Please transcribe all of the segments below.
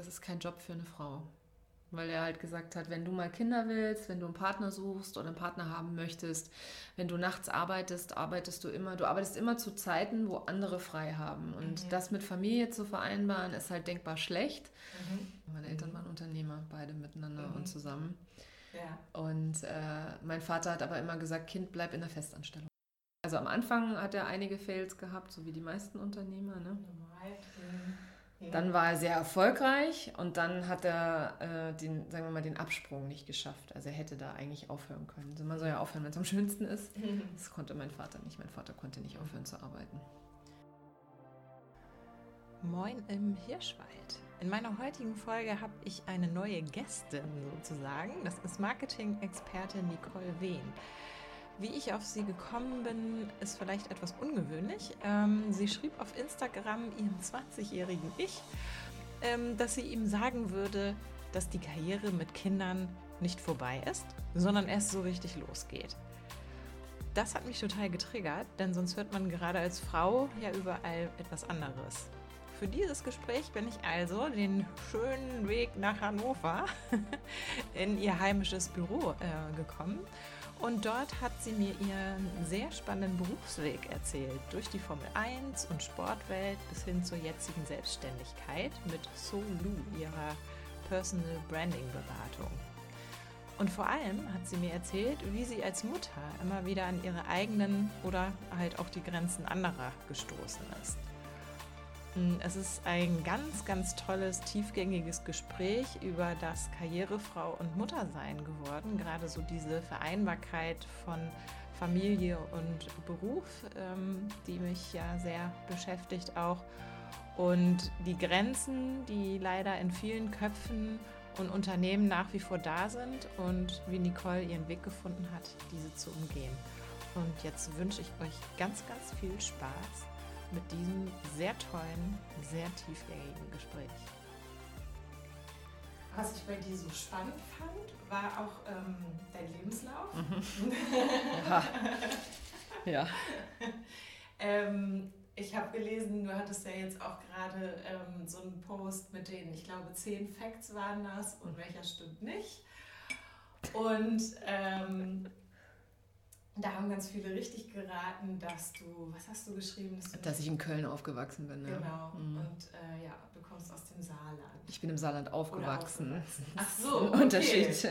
das ist kein Job für eine Frau. Weil er halt gesagt hat, wenn du mal Kinder willst, wenn du einen Partner suchst oder einen Partner haben möchtest, wenn du nachts arbeitest, arbeitest du immer, du arbeitest immer zu Zeiten, wo andere frei haben. Und mhm. das mit Familie zu vereinbaren, ist halt denkbar schlecht. Mhm. Meine Eltern waren Unternehmer, beide miteinander mhm. und zusammen. Ja. Und äh, mein Vater hat aber immer gesagt, Kind, bleib in der Festanstellung. Also am Anfang hat er einige Fails gehabt, so wie die meisten Unternehmer. Ne? Normal. Dann war er sehr erfolgreich und dann hat er äh, den, sagen wir mal, den Absprung nicht geschafft. Also er hätte da eigentlich aufhören können. Also man soll ja aufhören, wenn es am schönsten ist. Das konnte mein Vater nicht. Mein Vater konnte nicht aufhören zu arbeiten. Moin im Hirschwald. In meiner heutigen Folge habe ich eine neue Gästin sozusagen. Das ist Marketing-Experte Nicole Wehn. Wie ich auf sie gekommen bin, ist vielleicht etwas ungewöhnlich. Ähm, sie schrieb auf Instagram ihrem 20-jährigen Ich, ähm, dass sie ihm sagen würde, dass die Karriere mit Kindern nicht vorbei ist, sondern erst so richtig losgeht. Das hat mich total getriggert, denn sonst hört man gerade als Frau ja überall etwas anderes. Für dieses Gespräch bin ich also den schönen Weg nach Hannover in ihr heimisches Büro äh, gekommen. Und dort hat sie mir ihren sehr spannenden Berufsweg erzählt, durch die Formel 1 und Sportwelt bis hin zur jetzigen Selbstständigkeit mit Solu, ihrer Personal Branding Beratung. Und vor allem hat sie mir erzählt, wie sie als Mutter immer wieder an ihre eigenen oder halt auch die Grenzen anderer gestoßen ist. Es ist ein ganz, ganz tolles, tiefgängiges Gespräch über das Karrierefrau und Muttersein geworden. Gerade so diese Vereinbarkeit von Familie und Beruf, ähm, die mich ja sehr beschäftigt auch. Und die Grenzen, die leider in vielen Köpfen und Unternehmen nach wie vor da sind und wie Nicole ihren Weg gefunden hat, diese zu umgehen. Und jetzt wünsche ich euch ganz, ganz viel Spaß mit diesem sehr tollen, sehr tiefgängigen Gespräch. Was ich bei dir so spannend fand, war auch ähm, dein Lebenslauf. Mhm. ja. ja. ähm, ich habe gelesen, du hattest ja jetzt auch gerade ähm, so einen Post mit den, ich glaube, zehn Facts waren das und welcher stimmt nicht. Und ähm, da haben ganz viele richtig geraten, dass du, was hast du geschrieben? Dass, du dass ich in Köln aufgewachsen bin. Ja. Genau. Mhm. Und äh, ja, du kommst aus dem Saarland. Ich bin im Saarland aufgewachsen. aufgewachsen. Ach so. Okay. Unterschied.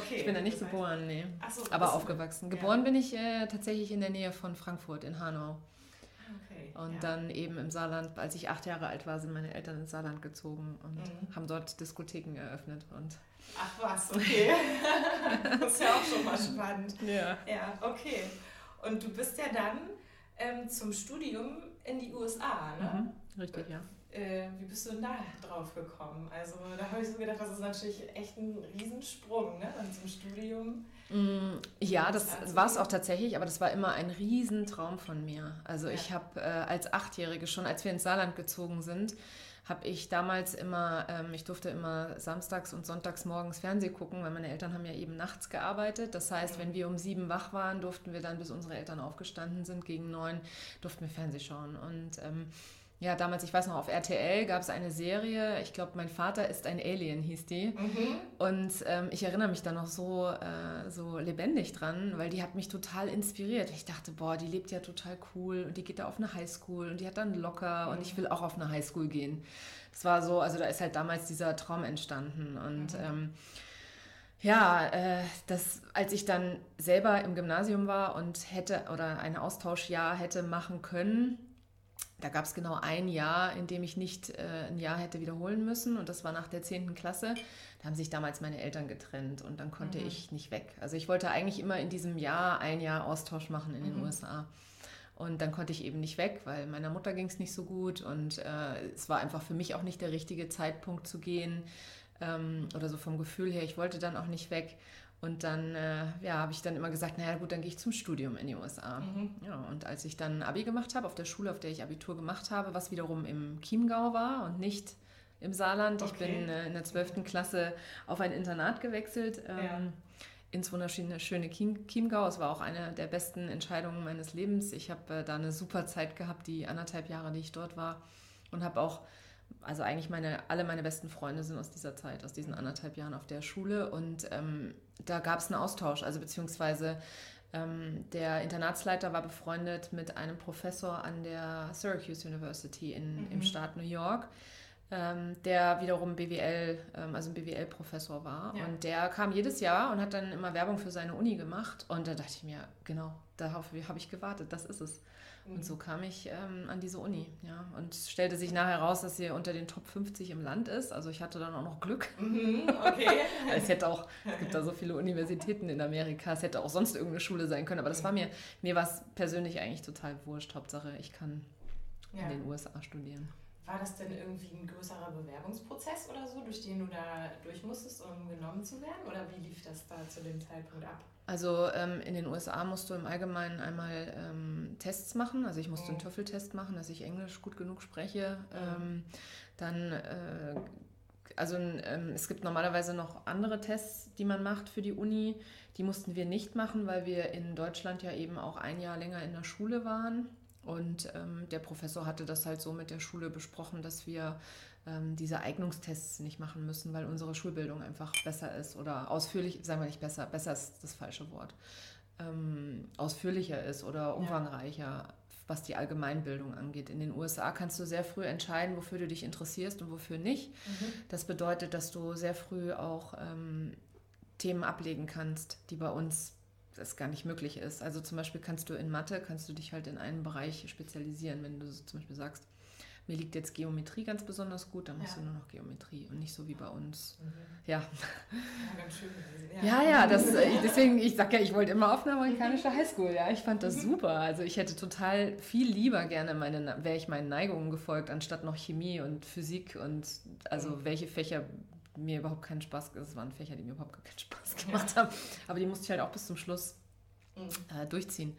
Okay. Ich bin da nicht geboren, nee. Ach so, Aber aufgewachsen. Geboren ja. bin ich äh, tatsächlich in der Nähe von Frankfurt, in Hanau. Okay, und ja. dann eben im Saarland, als ich acht Jahre alt war, sind meine Eltern ins Saarland gezogen und mhm. haben dort Diskotheken eröffnet. Und Ach was, okay. das ist ja auch schon mal spannend. Ja. Ja, okay. Und du bist ja dann ähm, zum Studium in die USA, ne? Mhm, richtig, ja. Äh, wie bist du denn da drauf gekommen? Also da habe ich so gedacht, das ist natürlich echt ein Riesensprung, ne? Dann zum Studium. Mm, ja, das war es auch tatsächlich, aber das war immer ein Riesentraum von mir. Also ja. ich habe äh, als Achtjährige schon, als wir ins Saarland gezogen sind, habe ich damals immer, ähm, ich durfte immer samstags und sonntags morgens Fernsehen gucken, weil meine Eltern haben ja eben nachts gearbeitet. Das heißt, wenn wir um sieben wach waren, durften wir dann, bis unsere Eltern aufgestanden sind, gegen neun, durften wir Fernsehen schauen. Und ähm, ja, damals, ich weiß noch, auf RTL gab es eine Serie, ich glaube, mein Vater ist ein Alien, hieß die. Mhm. Und ähm, ich erinnere mich da noch so, äh, so lebendig dran, weil die hat mich total inspiriert. Ich dachte, boah, die lebt ja total cool und die geht da auf eine Highschool und die hat dann locker mhm. und ich will auch auf eine Highschool gehen. Das war so, also da ist halt damals dieser Traum entstanden und mhm. ähm, ja, äh, das, als ich dann selber im Gymnasium war und hätte oder ein Austauschjahr hätte machen können, da gab es genau ein Jahr, in dem ich nicht äh, ein Jahr hätte wiederholen müssen und das war nach der 10. Klasse. Da haben sich damals meine Eltern getrennt und dann konnte mhm. ich nicht weg. Also ich wollte eigentlich immer in diesem Jahr ein Jahr Austausch machen in den mhm. USA. Und dann konnte ich eben nicht weg, weil meiner Mutter ging es nicht so gut und äh, es war einfach für mich auch nicht der richtige Zeitpunkt zu gehen ähm, oder so vom Gefühl her. Ich wollte dann auch nicht weg. Und dann äh, ja, habe ich dann immer gesagt, naja gut, dann gehe ich zum Studium in die USA. Mhm. Ja, und als ich dann Abi gemacht habe, auf der Schule, auf der ich Abitur gemacht habe, was wiederum im Chiemgau war und nicht im Saarland. Okay. Ich bin äh, in der 12. Klasse auf ein Internat gewechselt. Ähm, ja. Ins wunderschöne schöne Chiemgau. Es war auch eine der besten Entscheidungen meines Lebens. Ich habe äh, da eine super Zeit gehabt, die anderthalb Jahre, die ich dort war. Und habe auch also eigentlich meine, alle meine besten Freunde sind aus dieser Zeit, aus diesen anderthalb Jahren auf der Schule. Und ähm, da gab es einen Austausch, also beziehungsweise ähm, der Internatsleiter war befreundet mit einem Professor an der Syracuse University in, mhm. im Staat New York. Ähm, der wiederum BWL, ähm, also ein BWL-Professor war. Ja. Und der kam jedes Jahr und hat dann immer Werbung für seine Uni gemacht. Und da dachte ich mir, genau, darauf habe ich gewartet, das ist es. Und so kam ich ähm, an diese Uni, ja. Und stellte sich nachher raus, dass sie unter den Top 50 im Land ist. Also ich hatte dann auch noch Glück. Mhm, okay. es hätte auch, es gibt da so viele Universitäten in Amerika, es hätte auch sonst irgendeine Schule sein können. Aber das war mir, mir war es persönlich eigentlich total wurscht. Hauptsache, ich kann ja. in den USA studieren. War das denn irgendwie ein größerer Bewerbungsprozess oder so, durch den du da durch musstest, um genommen zu werden? Oder wie lief das da zu dem Zeitpunkt ab? Also ähm, in den USA musst du im Allgemeinen einmal ähm, Tests machen. Also ich musste mhm. einen TOEFL-Test machen, dass ich Englisch gut genug spreche. Mhm. Ähm, dann, äh, also ähm, es gibt normalerweise noch andere Tests, die man macht für die Uni. Die mussten wir nicht machen, weil wir in Deutschland ja eben auch ein Jahr länger in der Schule waren. Und ähm, der Professor hatte das halt so mit der Schule besprochen, dass wir ähm, diese Eignungstests nicht machen müssen, weil unsere Schulbildung einfach besser ist oder ausführlich, sagen wir nicht besser, besser ist das falsche Wort, ähm, ausführlicher ist oder umfangreicher. Ja. was die Allgemeinbildung angeht. In den USA kannst du sehr früh entscheiden, wofür du dich interessierst und wofür nicht. Mhm. Das bedeutet, dass du sehr früh auch ähm, Themen ablegen kannst, die bei uns das gar nicht möglich ist. Also zum Beispiel kannst du in Mathe, kannst du dich halt in einen Bereich spezialisieren. Wenn du zum Beispiel sagst, mir liegt jetzt Geometrie ganz besonders gut, dann machst ja. du nur noch Geometrie und nicht so wie bei uns. Mhm. Ja. Ja, ganz schön. Ja, ja, das, deswegen, ich sag ja, ich wollte immer auf eine amerikanische Highschool, ja. Ich fand das mhm. super. Also ich hätte total viel lieber gerne meine, wäre ich meinen Neigungen gefolgt, anstatt noch Chemie und Physik und also mhm. welche Fächer mir überhaupt keinen Spaß, es waren Fächer, die mir überhaupt keinen Spaß gemacht haben, aber die musste ich halt auch bis zum Schluss mhm. äh, durchziehen.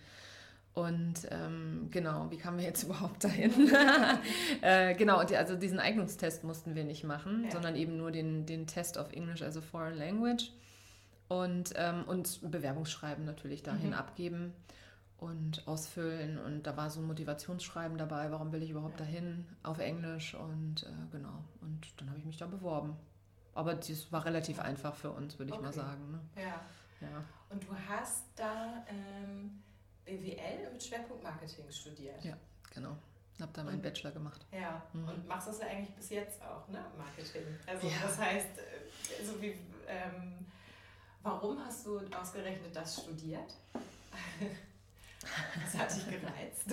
Und ähm, genau, wie kamen wir jetzt überhaupt dahin? äh, genau, also diesen Eignungstest mussten wir nicht machen, ja. sondern eben nur den, den Test of English as a Foreign Language und, ähm, und Bewerbungsschreiben natürlich dahin mhm. abgeben und ausfüllen. Und da war so ein Motivationsschreiben dabei, warum will ich überhaupt ja. dahin auf Englisch und äh, genau. Und dann habe ich mich da beworben. Aber das war relativ einfach für uns, würde ich okay. mal sagen. Ne? Ja. ja. Und du hast da ähm, BWL mit Schwerpunkt Marketing studiert. Ja, genau. Habe da meinen und, Bachelor gemacht. Ja, mhm. und machst das ja eigentlich bis jetzt auch, ne? Marketing. Also ja. das heißt, also wie, ähm, warum hast du ausgerechnet das studiert? Was hat dich gereizt?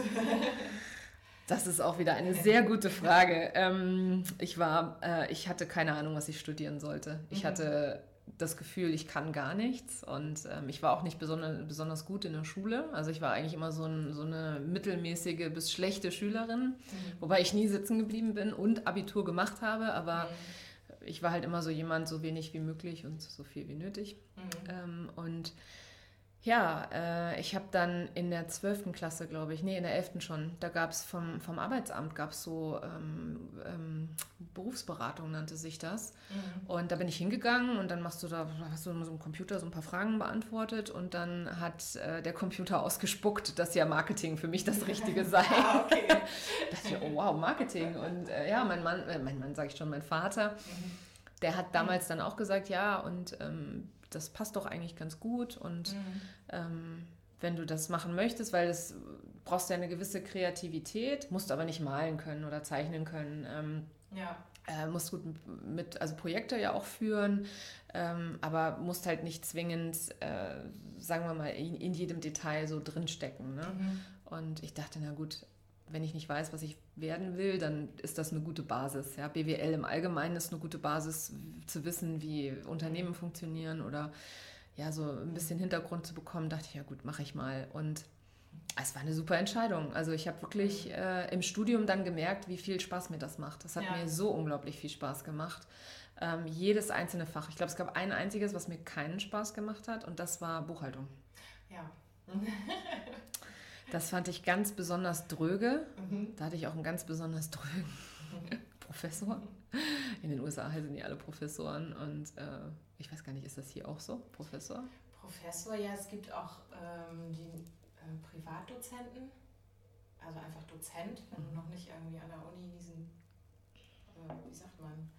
Das ist auch wieder eine sehr gute Frage. Ähm, ich war, äh, ich hatte keine Ahnung, was ich studieren sollte. Ich mhm. hatte das Gefühl, ich kann gar nichts und ähm, ich war auch nicht besonders, besonders gut in der Schule. Also ich war eigentlich immer so, ein, so eine mittelmäßige bis schlechte Schülerin, mhm. wobei ich nie sitzen geblieben bin und Abitur gemacht habe, aber mhm. ich war halt immer so jemand, so wenig wie möglich und so viel wie nötig. Mhm. Ähm, und ja, äh, ich habe dann in der 12. Klasse, glaube ich, nee, in der 11. schon, da gab es vom, vom Arbeitsamt gab so ähm, ähm, Berufsberatung, nannte sich das. Mhm. Und da bin ich hingegangen und dann machst du da, hast du so einem Computer so ein paar Fragen beantwortet und dann hat äh, der Computer ausgespuckt, dass ja Marketing für mich das Richtige sei. ah, okay. da dachte ich, oh wow, Marketing. Und äh, ja, mein Mann, äh, mein Mann sage ich schon, mein Vater, mhm. der hat damals dann auch gesagt, ja, und ähm, das passt doch eigentlich ganz gut und mhm. ähm, wenn du das machen möchtest, weil das brauchst ja eine gewisse Kreativität, musst aber nicht malen können oder zeichnen können. Ähm, ja. Äh, musst gut mit, also Projekte ja auch führen, ähm, aber musst halt nicht zwingend, äh, sagen wir mal, in, in, jedem Detail so drinstecken. Ne? Mhm. Und ich dachte, na gut, wenn ich nicht weiß, was ich werden will, dann ist das eine gute Basis. Ja, BWL im Allgemeinen ist eine gute Basis zu wissen, wie Unternehmen funktionieren oder ja, so ein bisschen Hintergrund zu bekommen, dachte ich, ja gut, mache ich mal. Und es war eine super Entscheidung. Also ich habe wirklich äh, im Studium dann gemerkt, wie viel Spaß mir das macht. Das hat ja. mir so unglaublich viel Spaß gemacht. Ähm, jedes einzelne Fach. Ich glaube, es gab ein einziges, was mir keinen Spaß gemacht hat und das war Buchhaltung. Ja. Das fand ich ganz besonders dröge. Mhm. Da hatte ich auch einen ganz besonders drögen Professor. In den USA heißen die alle Professoren und äh, ich weiß gar nicht, ist das hier auch so, Professor? Professor, ja, es gibt auch ähm, die äh, Privatdozenten, also einfach Dozent, wenn du noch nicht irgendwie an der Uni diesen wie sagt man,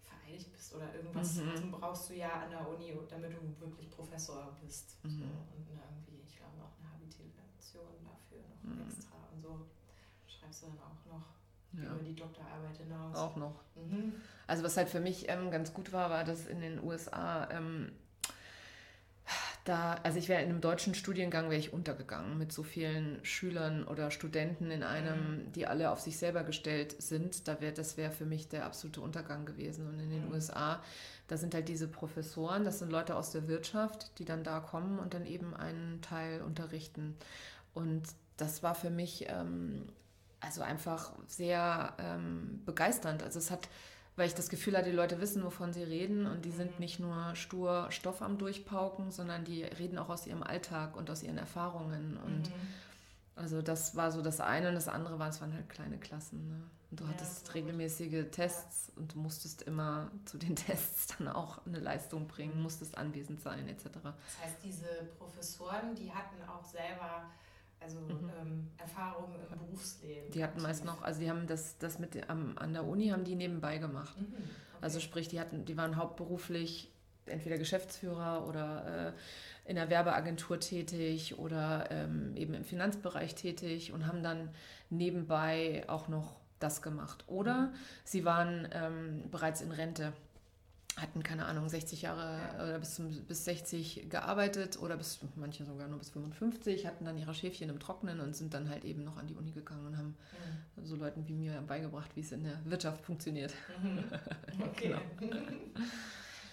vereidigt bist oder irgendwas mhm. brauchst du ja an der Uni, damit du wirklich Professor bist. Mhm. So. Und irgendwie, ich glaube, auch eine Habilitation dafür noch mhm. extra und so schreibst du dann auch noch ja. über die Doktorarbeit hinaus. Auch noch. Mhm. Also was halt für mich ähm, ganz gut war, war, dass in den USA ähm, da, also ich wäre in einem deutschen Studiengang wäre ich untergegangen mit so vielen Schülern oder Studenten in einem, mhm. die alle auf sich selber gestellt sind. Da wär, das wäre für mich der absolute Untergang gewesen. Und in den mhm. USA, da sind halt diese Professoren, das sind Leute aus der Wirtschaft, die dann da kommen und dann eben einen Teil unterrichten. Und das war für mich ähm, also einfach sehr ähm, begeisternd. Also es hat weil ich das Gefühl hatte, die Leute wissen, wovon sie reden und die sind nicht nur stur Stoff am Durchpauken, sondern die reden auch aus ihrem Alltag und aus ihren Erfahrungen. Und mhm. also das war so das eine und das andere war, es waren halt kleine Klassen. Ne? Und du ja, hattest regelmäßige Tests und du musstest immer zu den Tests dann auch eine Leistung bringen, musstest anwesend sein etc. Das heißt, diese Professoren, die hatten auch selber also mhm. ähm, Erfahrungen im Berufsleben. Die hatten meist noch, also die haben das, das mit am, an der Uni haben die nebenbei gemacht. Mhm. Okay. Also sprich, die hatten, die waren hauptberuflich entweder Geschäftsführer oder äh, in der Werbeagentur tätig oder ähm, eben im Finanzbereich tätig und haben dann nebenbei auch noch das gemacht. Oder mhm. sie waren ähm, bereits in Rente hatten, keine Ahnung, 60 Jahre oder bis, bis 60 gearbeitet oder bis manche sogar nur bis 55, hatten dann ihre Schäfchen im Trocknen und sind dann halt eben noch an die Uni gegangen und haben mhm. so Leuten wie mir beigebracht, wie es in der Wirtschaft funktioniert. Mhm. Okay. genau.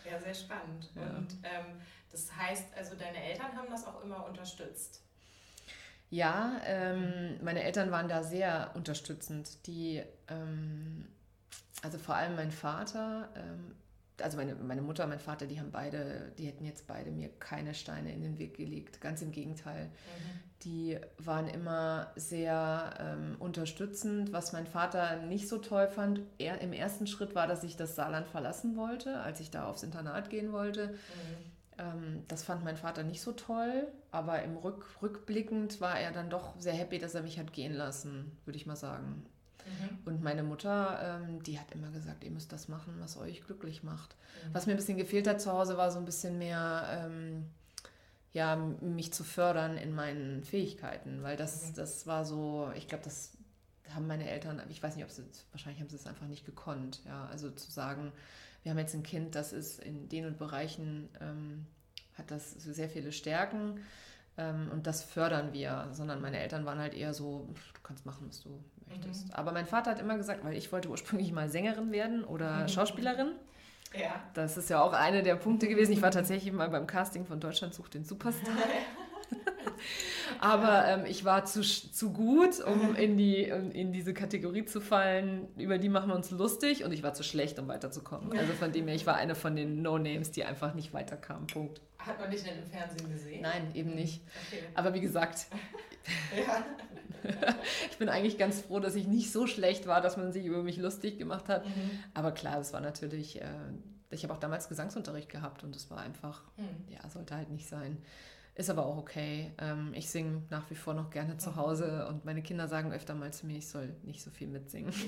Ja, sehr spannend. Ja. Und ähm, das heißt, also deine Eltern haben das auch immer unterstützt. Ja, ähm, meine Eltern waren da sehr unterstützend. Die, ähm, also vor allem mein Vater, ähm, also meine, meine Mutter und mein Vater, die haben beide, die hätten jetzt beide mir keine Steine in den Weg gelegt. Ganz im Gegenteil. Mhm. Die waren immer sehr ähm, unterstützend. Was mein Vater nicht so toll fand, er, im ersten Schritt war, dass ich das Saarland verlassen wollte, als ich da aufs Internat gehen wollte. Mhm. Ähm, das fand mein Vater nicht so toll, aber im Rück, rückblickend war er dann doch sehr happy, dass er mich hat gehen lassen, würde ich mal sagen. Mhm. Und meine Mutter, ähm, die hat immer gesagt, ihr müsst das machen, was euch glücklich macht. Mhm. Was mir ein bisschen gefehlt hat zu Hause, war so ein bisschen mehr, ähm, ja, mich zu fördern in meinen Fähigkeiten, weil das, mhm. das war so, ich glaube, das haben meine Eltern, ich weiß nicht, ob sie, wahrscheinlich haben sie es einfach nicht gekonnt, ja, also zu sagen, wir haben jetzt ein Kind, das ist in den Bereichen, ähm, hat das sehr viele Stärken, ähm, und das fördern wir, sondern meine Eltern waren halt eher so, du kannst machen, was du möchtest. Mhm. Aber mein Vater hat immer gesagt, weil ich wollte ursprünglich mal Sängerin werden oder mhm. Schauspielerin. Ja. Das ist ja auch einer der Punkte gewesen. Ich war tatsächlich mal beim Casting von Deutschland sucht den Superstar. Aber ähm, ich war zu, zu gut, um in, die, in diese Kategorie zu fallen, über die machen wir uns lustig und ich war zu schlecht, um weiterzukommen. Also von dem her, ich war eine von den No-Names, die einfach nicht weiterkamen. Punkt. Hat man dich denn im Fernsehen gesehen? Nein, eben nicht. Okay. Aber wie gesagt, ich bin eigentlich ganz froh, dass ich nicht so schlecht war, dass man sich über mich lustig gemacht hat. Mhm. Aber klar, es war natürlich, äh, ich habe auch damals Gesangsunterricht gehabt und es war einfach, mhm. ja, sollte halt nicht sein. Ist aber auch okay. Ähm, ich singe nach wie vor noch gerne zu Hause und meine Kinder sagen öfter mal zu mir, ich soll nicht so viel mitsingen.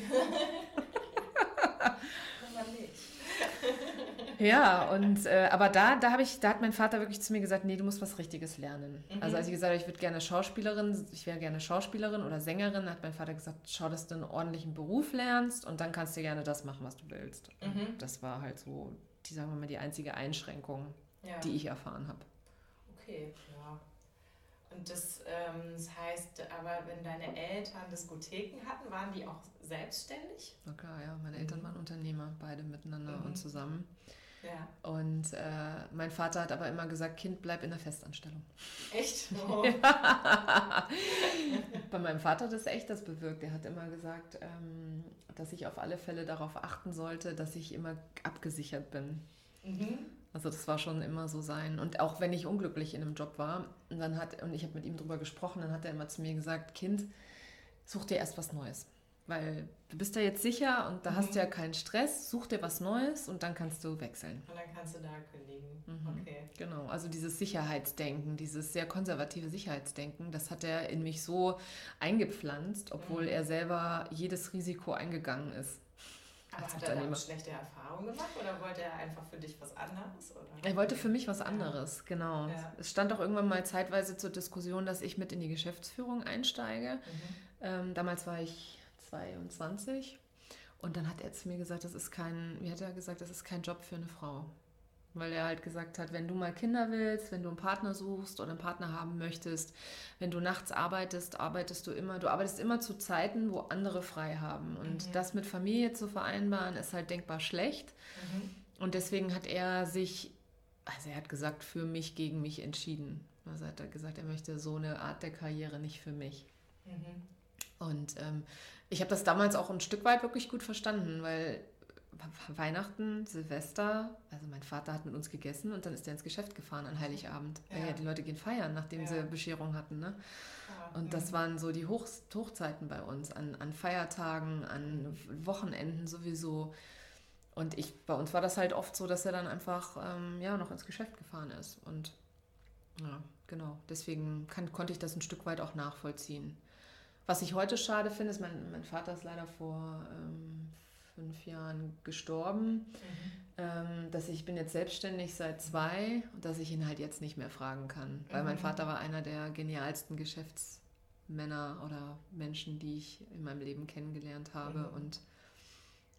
ja, und äh, aber da, da ich, da hat mein Vater wirklich zu mir gesagt, nee, du musst was Richtiges lernen. Mhm. Also als ich gesagt habe, ich würde gerne Schauspielerin, ich wäre gerne Schauspielerin oder Sängerin, hat mein Vater gesagt, schau, dass du einen ordentlichen Beruf lernst und dann kannst du gerne das machen, was du willst. Mhm. Das war halt so, die sagen wir mal, die einzige Einschränkung, ja. die ich erfahren habe. Okay, ja. Und das, ähm, das heißt, aber wenn deine Eltern Diskotheken hatten, waren die auch selbstständig? Na klar, ja. Meine Eltern mhm. waren Unternehmer, beide miteinander mhm. und zusammen. Ja. Und äh, mein Vater hat aber immer gesagt, Kind, bleib in der Festanstellung. Echt? Oh. Bei meinem Vater hat das echt das bewirkt. Er hat immer gesagt, ähm, dass ich auf alle Fälle darauf achten sollte, dass ich immer abgesichert bin. Mhm. Also das war schon immer so sein. Und auch wenn ich unglücklich in einem Job war, und dann hat, und ich habe mit ihm darüber gesprochen, dann hat er immer zu mir gesagt, Kind, such dir erst was Neues. Weil du bist da jetzt sicher und da mhm. hast du ja keinen Stress, such dir was Neues und dann kannst du wechseln. Und dann kannst du da kündigen. Mhm. Okay. Genau, also dieses Sicherheitsdenken, dieses sehr konservative Sicherheitsdenken, das hat er in mich so eingepflanzt, obwohl mhm. er selber jedes Risiko eingegangen ist. Aber hat er damit schlechte Erfahrungen gemacht oder wollte er einfach für dich was anderes? Oder? Er wollte für mich was anderes, ja. genau. Ja. Es stand auch irgendwann mal zeitweise zur Diskussion, dass ich mit in die Geschäftsführung einsteige. Mhm. Ähm, damals war ich 22 und dann hat er zu mir gesagt, das ist kein, wie hat er gesagt, das ist kein Job für eine Frau. Weil er halt gesagt hat, wenn du mal Kinder willst, wenn du einen Partner suchst oder einen Partner haben möchtest, wenn du nachts arbeitest, arbeitest du immer, du arbeitest immer zu Zeiten, wo andere frei haben. Und mhm. das mit Familie zu vereinbaren, ist halt denkbar schlecht. Mhm. Und deswegen hat er sich, also er hat gesagt, für mich gegen mich entschieden. Also hat er gesagt, er möchte so eine Art der Karriere nicht für mich. Mhm. Und ähm, ich habe das damals auch ein Stück weit wirklich gut verstanden, weil Weihnachten, Silvester, also mein Vater hat mit uns gegessen und dann ist er ins Geschäft gefahren an Heiligabend. Ja. ja die Leute gehen feiern, nachdem ja. sie Bescherung hatten. Ne? Ja. Und das waren so die Hoch Hochzeiten bei uns, an, an Feiertagen, an Wochenenden sowieso. Und ich, bei uns war das halt oft so, dass er dann einfach ähm, ja, noch ins Geschäft gefahren ist. Und ja, genau, deswegen kann, konnte ich das ein Stück weit auch nachvollziehen. Was ich heute schade finde, ist, mein, mein Vater ist leider vor ähm, fünf Jahren gestorben. Mhm. Ähm, dass ich bin jetzt selbstständig seit zwei und dass ich ihn halt jetzt nicht mehr fragen kann. Weil mhm. mein Vater war einer der genialsten Geschäftsmänner oder Menschen, die ich in meinem Leben kennengelernt habe. Mhm. Und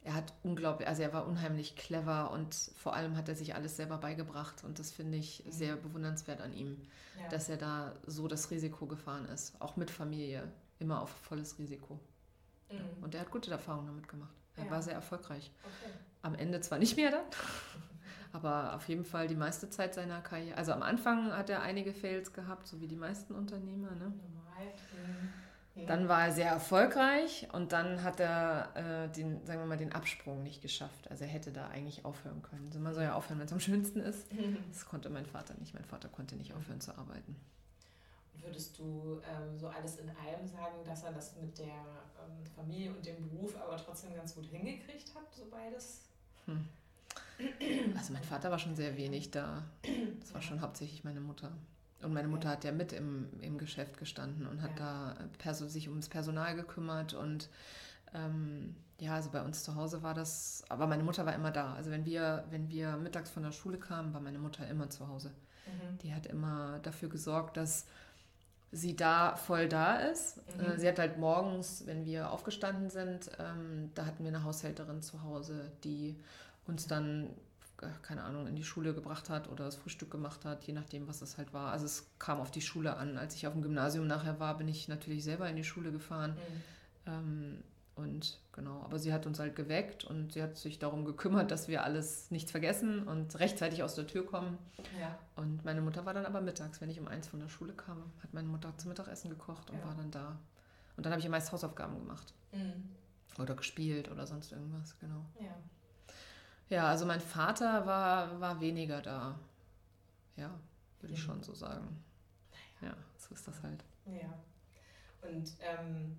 er hat unglaublich, also er war unheimlich clever und vor allem hat er sich alles selber beigebracht. Und das finde ich mhm. sehr bewundernswert an ihm, ja. dass er da so das Risiko gefahren ist. Auch mit Familie, immer auf volles Risiko. Mhm. Und er hat gute Erfahrungen damit gemacht. Er ja. war sehr erfolgreich. Okay. Am Ende zwar nicht mehr dann, aber auf jeden Fall die meiste Zeit seiner Karriere. Also am Anfang hat er einige Fails gehabt, so wie die meisten Unternehmer. Ne? Normal. Mhm. Dann war er sehr erfolgreich und dann hat er äh, den, sagen wir mal, den Absprung nicht geschafft. Also er hätte da eigentlich aufhören können. Also man soll ja aufhören, wenn es am schönsten ist. Das konnte mein Vater nicht. Mein Vater konnte nicht aufhören zu arbeiten. Würdest du ähm, so alles in allem sagen, dass er das mit der ähm, Familie und dem Beruf aber trotzdem ganz gut hingekriegt hat, so beides? Hm. Also mein Vater war schon sehr wenig da. Das war schon hauptsächlich meine Mutter. Und meine Mutter hat ja mit im, im Geschäft gestanden und hat ja. da sich ums Personal gekümmert und ähm, ja, also bei uns zu Hause war das, aber meine Mutter war immer da. Also wenn wir, wenn wir mittags von der Schule kamen, war meine Mutter immer zu Hause. Mhm. Die hat immer dafür gesorgt, dass sie da voll da ist. Mhm. Äh, sie hat halt morgens, wenn wir aufgestanden sind, ähm, da hatten wir eine Haushälterin zu Hause, die uns dann, äh, keine Ahnung, in die Schule gebracht hat oder das Frühstück gemacht hat, je nachdem, was es halt war. Also es kam auf die Schule an. Als ich auf dem Gymnasium nachher war, bin ich natürlich selber in die Schule gefahren. Mhm. Ähm, und genau, aber sie hat uns halt geweckt und sie hat sich darum gekümmert, dass wir alles nicht vergessen und rechtzeitig aus der Tür kommen. Ja. Und meine Mutter war dann aber mittags, wenn ich um eins von der Schule kam, hat meine Mutter zum Mittagessen gekocht und ja. war dann da. Und dann habe ich ja meist Hausaufgaben gemacht. Mhm. Oder gespielt oder sonst irgendwas, genau. Ja. Ja, also mein Vater war, war weniger da. Ja, würde mhm. ich schon so sagen. Ja, so ist das halt. Ja. Und ähm,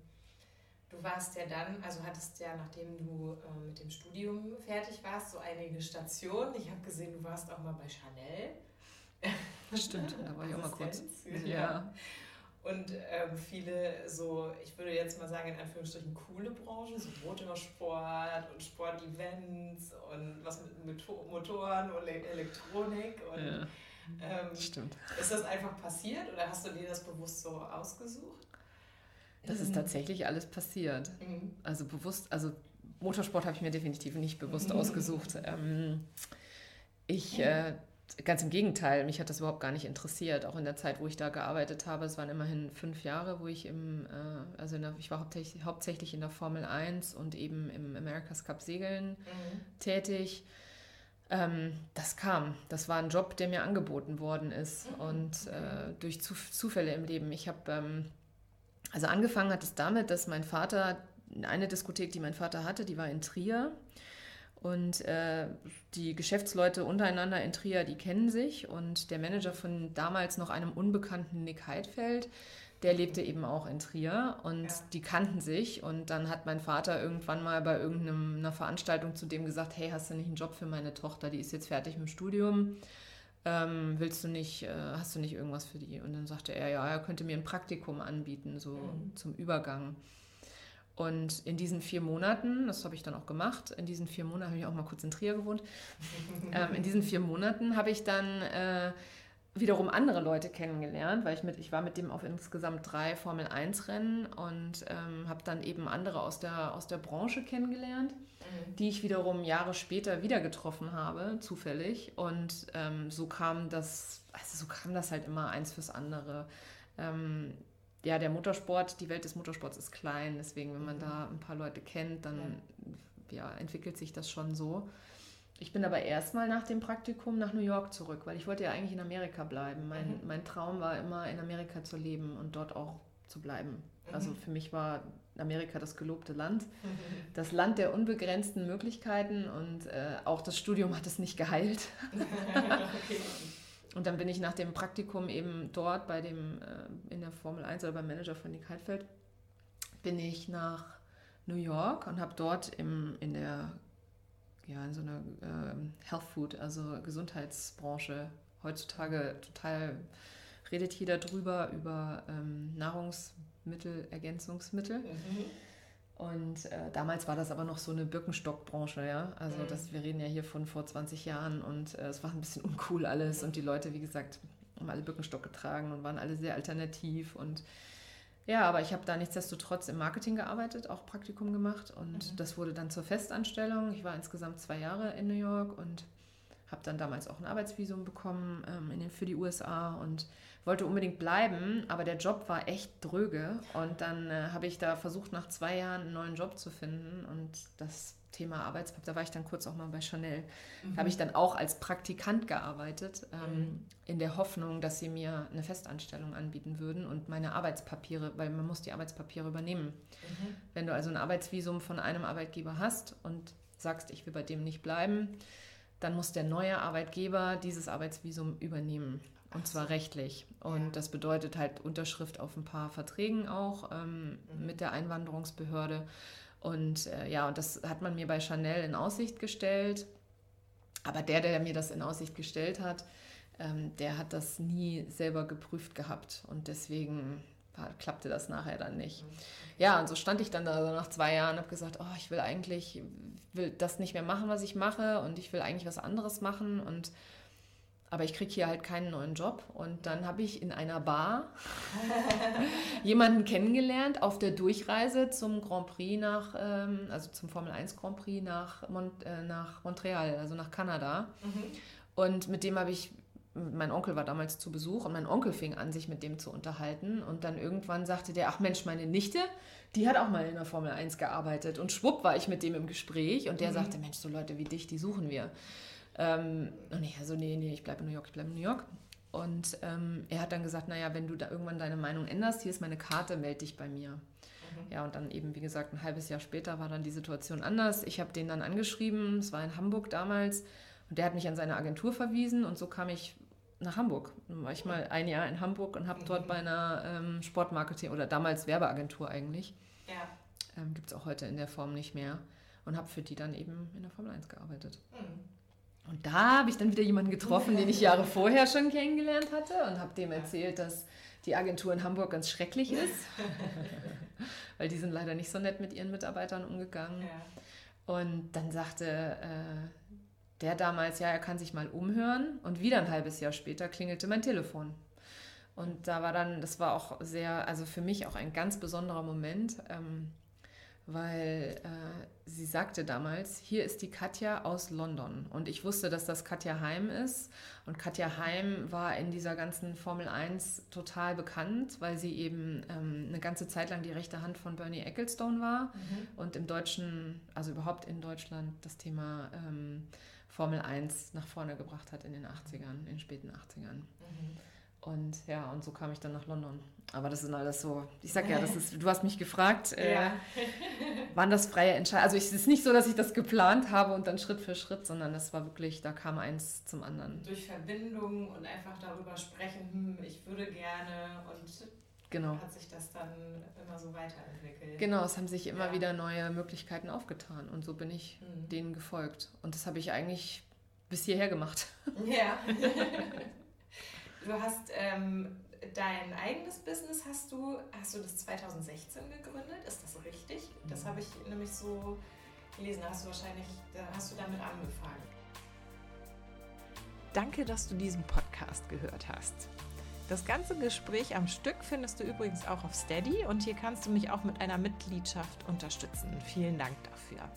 Du warst ja dann, also hattest ja, nachdem du äh, mit dem Studium fertig warst, so einige Stationen. Ich habe gesehen, du warst auch mal bei Chanel. Stimmt, da war ich auch mal kurz. Ja. ja. Und ähm, viele so, ich würde jetzt mal sagen, in Anführungsstrichen coole Branchen, so Motorsport und Sportevents und was mit Motoren und Elektronik. Und, ja, ähm, stimmt. Ist das einfach passiert oder hast du dir das bewusst so ausgesucht? Das ist mhm. tatsächlich alles passiert. Mhm. Also bewusst, also Motorsport habe ich mir definitiv nicht bewusst mhm. ausgesucht. Ähm, ich, äh, ganz im Gegenteil, mich hat das überhaupt gar nicht interessiert. Auch in der Zeit, wo ich da gearbeitet habe, es waren immerhin fünf Jahre, wo ich im, äh, also der, ich war hauptsächlich, hauptsächlich in der Formel 1 und eben im America's Cup Segeln mhm. tätig. Ähm, das kam. Das war ein Job, der mir angeboten worden ist. Mhm. Und äh, durch Zufälle im Leben. Ich habe ähm, also angefangen hat es damit, dass mein Vater, eine Diskothek, die mein Vater hatte, die war in Trier. Und äh, die Geschäftsleute untereinander in Trier, die kennen sich. Und der Manager von damals noch einem unbekannten Nick Heidfeld, der lebte eben auch in Trier und ja. die kannten sich. Und dann hat mein Vater irgendwann mal bei irgendeiner Veranstaltung zu dem gesagt, hey, hast du nicht einen Job für meine Tochter? Die ist jetzt fertig mit dem Studium ähm, willst du nicht, äh, hast du nicht irgendwas für die? Und dann sagte er, ja, er könnte mir ein Praktikum anbieten, so mhm. zum Übergang. Und in diesen vier Monaten, das habe ich dann auch gemacht, in diesen vier Monaten habe ich auch mal kurz in Trier gewohnt, ähm, in diesen vier Monaten habe ich dann äh, wiederum andere Leute kennengelernt, weil ich mit, ich war mit dem auf insgesamt drei Formel 1 Rennen und ähm, habe dann eben andere aus der, aus der Branche kennengelernt, mhm. die ich wiederum Jahre später wieder getroffen habe, zufällig. Und ähm, so kam das, also so kam das halt immer eins fürs andere. Ähm, ja, der Motorsport, die Welt des Motorsports ist klein, deswegen, wenn man mhm. da ein paar Leute kennt, dann ja. ja entwickelt sich das schon so. Ich bin aber erstmal nach dem Praktikum nach New York zurück, weil ich wollte ja eigentlich in Amerika bleiben. Mein, mhm. mein Traum war immer, in Amerika zu leben und dort auch zu bleiben. Mhm. Also für mich war Amerika das gelobte Land, das Land der unbegrenzten Möglichkeiten und äh, auch das Studium hat es nicht geheilt. okay. Und dann bin ich nach dem Praktikum eben dort bei dem, äh, in der Formel 1 oder beim Manager von Nick Heidfeld, bin ich nach New York und habe dort im, in der ja, in so einer äh, Health Food, also Gesundheitsbranche. Heutzutage total redet jeder drüber, über ähm, Nahrungsmittel, Ergänzungsmittel. Mhm. Und äh, damals war das aber noch so eine Birkenstockbranche, ja. Also mhm. das, wir reden ja hier von vor 20 Jahren und äh, es war ein bisschen uncool alles und die Leute, wie gesagt, haben alle Birkenstock getragen und waren alle sehr alternativ und ja, aber ich habe da nichtsdestotrotz im Marketing gearbeitet, auch Praktikum gemacht und mhm. das wurde dann zur Festanstellung. Ich war insgesamt zwei Jahre in New York und habe dann damals auch ein Arbeitsvisum bekommen ähm, in den, für die USA und wollte unbedingt bleiben, aber der Job war echt dröge und dann äh, habe ich da versucht, nach zwei Jahren einen neuen Job zu finden und das Thema Arbeitspapier, da war ich dann kurz auch mal bei Chanel. Mhm. Da habe ich dann auch als Praktikant gearbeitet, ähm, mhm. in der Hoffnung, dass sie mir eine Festanstellung anbieten würden und meine Arbeitspapiere, weil man muss die Arbeitspapiere übernehmen. Mhm. Wenn du also ein Arbeitsvisum von einem Arbeitgeber hast und sagst, ich will bei dem nicht bleiben, dann muss der neue Arbeitgeber dieses Arbeitsvisum übernehmen. Und zwar rechtlich. Und ja. das bedeutet halt Unterschrift auf ein paar Verträgen auch ähm, mhm. mit der Einwanderungsbehörde. Und äh, ja, und das hat man mir bei Chanel in Aussicht gestellt. Aber der, der mir das in Aussicht gestellt hat, ähm, der hat das nie selber geprüft gehabt. Und deswegen war, klappte das nachher dann nicht. Ja, und so stand ich dann da so nach zwei Jahren und habe gesagt, oh, ich will eigentlich, will das nicht mehr machen, was ich mache. Und ich will eigentlich was anderes machen. Und aber ich kriege hier halt keinen neuen Job. Und dann habe ich in einer Bar jemanden kennengelernt auf der Durchreise zum Grand Prix nach, ähm, also zum Formel 1 Grand Prix nach, Mont äh, nach Montreal, also nach Kanada. Mhm. Und mit dem habe ich, mein Onkel war damals zu Besuch und mein Onkel fing an, sich mit dem zu unterhalten. Und dann irgendwann sagte der, ach Mensch, meine Nichte, die hat auch mal in der Formel 1 gearbeitet. Und schwupp war ich mit dem im Gespräch und der mhm. sagte, Mensch, so Leute wie dich, die suchen wir. Ähm, und ich so, nee, nee, ich bleibe in New York, ich bleibe in New York. Und ähm, er hat dann gesagt, naja, wenn du da irgendwann deine Meinung änderst, hier ist meine Karte, melde dich bei mir. Mhm. Ja, und dann eben, wie gesagt, ein halbes Jahr später war dann die Situation anders. Ich habe den dann angeschrieben, es war in Hamburg damals, und der hat mich an seine Agentur verwiesen und so kam ich nach Hamburg. Dann war ich mal ein Jahr in Hamburg und habe mhm. dort bei einer ähm, Sportmarketing oder damals Werbeagentur eigentlich. Ja. Ähm, Gibt es auch heute in der Form nicht mehr. Und habe für die dann eben in der Formel 1 gearbeitet. Mhm. Und da habe ich dann wieder jemanden getroffen, den ich Jahre vorher schon kennengelernt hatte und habe dem erzählt, dass die Agentur in Hamburg ganz schrecklich ist, weil die sind leider nicht so nett mit ihren Mitarbeitern umgegangen. Ja. Und dann sagte äh, der damals, ja, er kann sich mal umhören. Und wieder ein halbes Jahr später klingelte mein Telefon. Und da war dann, das war auch sehr, also für mich auch ein ganz besonderer Moment. Ähm, weil äh, sie sagte damals, hier ist die Katja aus London. Und ich wusste, dass das Katja Heim ist. Und Katja Heim war in dieser ganzen Formel 1 total bekannt, weil sie eben ähm, eine ganze Zeit lang die rechte Hand von Bernie Ecclestone war mhm. und im Deutschen, also überhaupt in Deutschland, das Thema ähm, Formel 1 nach vorne gebracht hat in den 80ern, in den späten 80ern. Mhm. Und ja, und so kam ich dann nach London. Aber das sind alles so, ich sag ja, das ist, du hast mich gefragt, äh, ja. waren das freie Entscheidungen? Also es ist nicht so, dass ich das geplant habe und dann Schritt für Schritt, sondern das war wirklich, da kam eins zum anderen. Durch Verbindung und einfach darüber sprechen, hm, ich würde gerne und genau. hat sich das dann immer so weiterentwickelt. Genau, es haben sich immer ja. wieder neue Möglichkeiten aufgetan und so bin ich mhm. denen gefolgt. Und das habe ich eigentlich bis hierher gemacht. Ja. Du hast ähm, dein eigenes Business hast du, hast du das 2016 gegründet? Ist das richtig? Das habe ich nämlich so gelesen. Da hast du wahrscheinlich, da hast du damit angefangen. Danke, dass du diesen Podcast gehört hast. Das ganze Gespräch am Stück findest du übrigens auch auf Steady und hier kannst du mich auch mit einer Mitgliedschaft unterstützen. Vielen Dank dafür.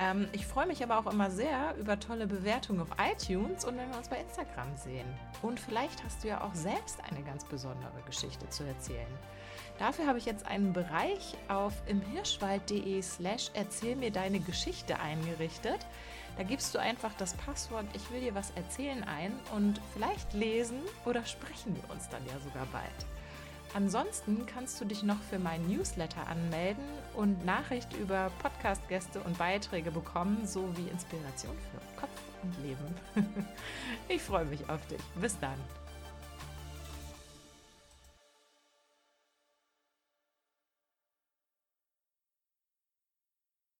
Ähm, ich freue mich aber auch immer sehr über tolle Bewertungen auf iTunes und wenn wir uns bei Instagram sehen. Und vielleicht hast du ja auch selbst eine ganz besondere Geschichte zu erzählen. Dafür habe ich jetzt einen Bereich auf imhirschwald.de slash erzähl mir deine Geschichte eingerichtet. Da gibst du einfach das Passwort Ich will dir was erzählen ein und vielleicht lesen oder sprechen wir uns dann ja sogar bald. Ansonsten kannst du dich noch für meinen Newsletter anmelden und Nachricht über Podcast-Gäste und Beiträge bekommen, sowie Inspiration für Kopf und Leben. ich freue mich auf dich. Bis dann.